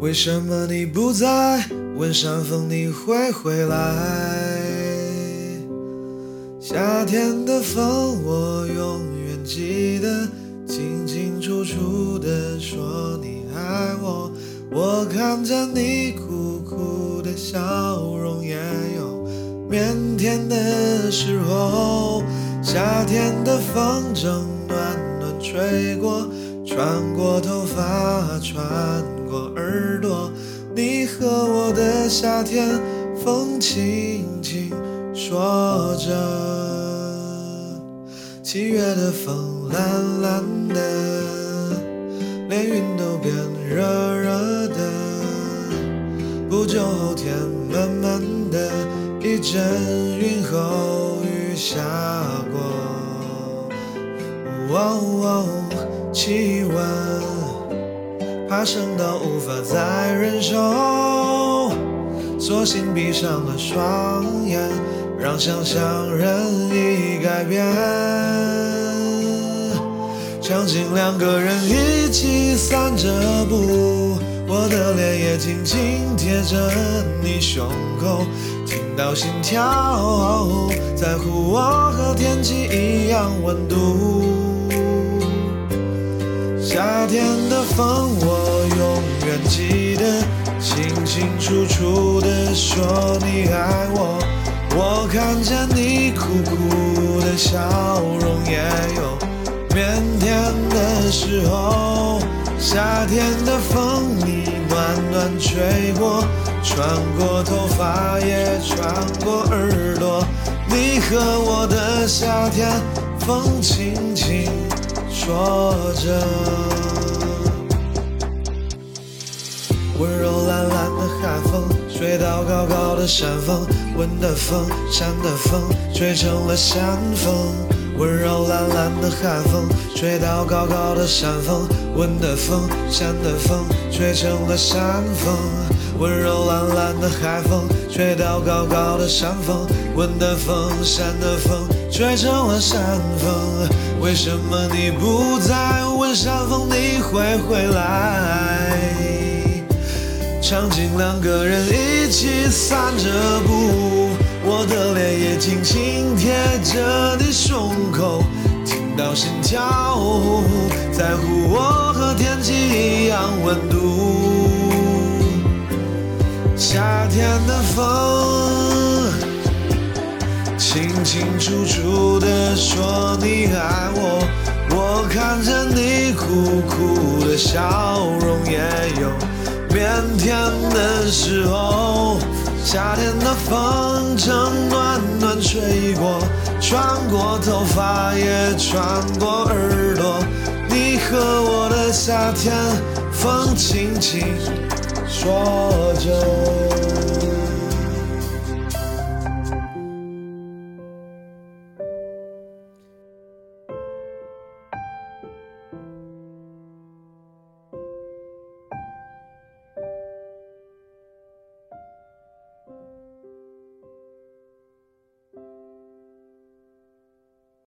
为什么你不在？问山风你会回来？夏天的风，我永远记得，清清楚楚的说你爱我。我看着你苦苦的笑容，也有腼腆的时候。夏天的风正暖暖吹过，穿过头发，穿过耳朵。你和我的夏天，风轻轻说着。七月的风蓝蓝的，连云都变热热的。不久后天慢慢的，一阵云后雨下过。哦，气温爬升到无法再忍受，索性闭上了双眼，让想象任意改变。场景两个人一起散着步，我的脸也紧紧贴着你胸口，听到心跳，在乎我和天气一样温度。夏天的风，我永远记得，清清楚楚的说你爱我。我看见你苦苦的笑容，也有腼腆的时候。夏天的风，你暖暖吹过，穿过头发，也穿过耳朵。你和我的夏天，风轻轻。说着，温柔懒懒的海风，吹到高高的山峰，温的风，山的风，吹成了山风。温柔懒懒的海风，吹到高高的山峰，温的风，山的风，吹成了山风。温柔懒懒的海风，吹到高高的山峰，温的风，山的风，吹成了山风。为什么你不在？问山风你会回来？场景两个人一起散着步，我的脸也轻轻贴着你胸口，听到心跳，在乎我和天气一样温度。夏天的风，清清楚楚的说你爱我。我看着你苦苦的笑容，也有腼腆的时候。夏天的风正暖暖吹过，穿过头发，也穿过耳朵。你和我的夏天，风轻轻说着。